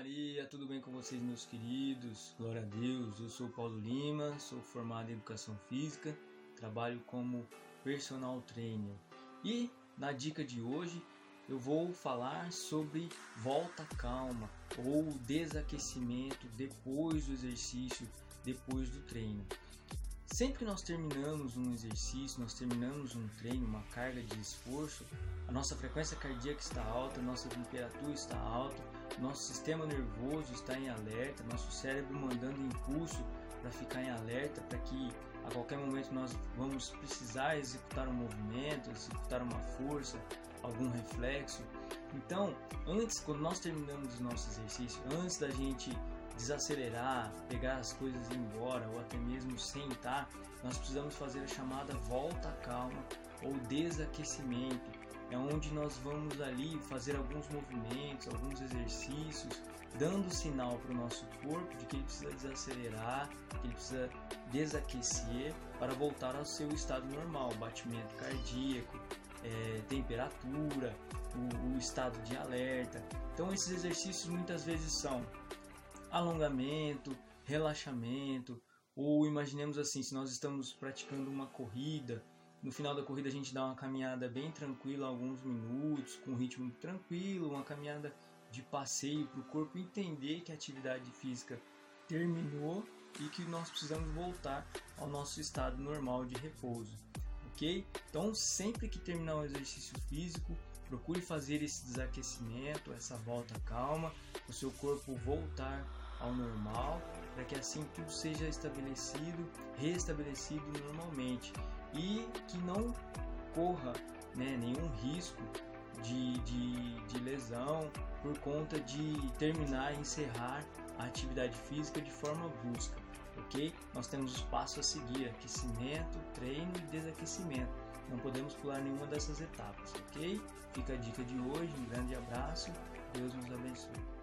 Maria, tudo bem com vocês, meus queridos? Glória a Deus, eu sou Paulo Lima, sou formado em Educação Física, trabalho como personal trainer. E na dica de hoje eu vou falar sobre volta calma ou desaquecimento depois do exercício, depois do treino. Sempre que nós terminamos um exercício, nós terminamos um treino, uma carga de esforço, a nossa frequência cardíaca está alta, nossa temperatura está alta, nosso sistema nervoso está em alerta, nosso cérebro mandando impulso para ficar em alerta, para que a qualquer momento nós vamos precisar executar um movimento, executar uma força, algum reflexo. Então, antes, quando nós terminamos o nosso exercício, antes da gente desacelerar, pegar as coisas e ir embora ou até mesmo sentar, nós precisamos fazer a chamada volta calma ou desaquecimento. É onde nós vamos ali fazer alguns movimentos, alguns exercícios, dando sinal para o nosso corpo de que ele precisa desacelerar, que ele precisa desaquecer para voltar ao seu estado normal, batimento cardíaco, é, temperatura, o, o estado de alerta. Então esses exercícios muitas vezes são alongamento, relaxamento, ou imaginemos assim, se nós estamos praticando uma corrida, no final da corrida a gente dá uma caminhada bem tranquila, alguns minutos, com um ritmo tranquilo, uma caminhada de passeio para o corpo entender que a atividade física terminou e que nós precisamos voltar ao nosso estado normal de repouso, ok? Então sempre que terminar um exercício físico, procure fazer esse desaquecimento, essa volta calma, o seu corpo voltar ao normal, para que assim tudo seja estabelecido, restabelecido normalmente e que não corra né, nenhum risco de, de, de lesão por conta de terminar e encerrar a atividade física de forma brusca, ok? Nós temos os passos a seguir: aquecimento, treino e desaquecimento. Não podemos pular nenhuma dessas etapas, ok? Fica a dica de hoje, um grande abraço, Deus nos abençoe.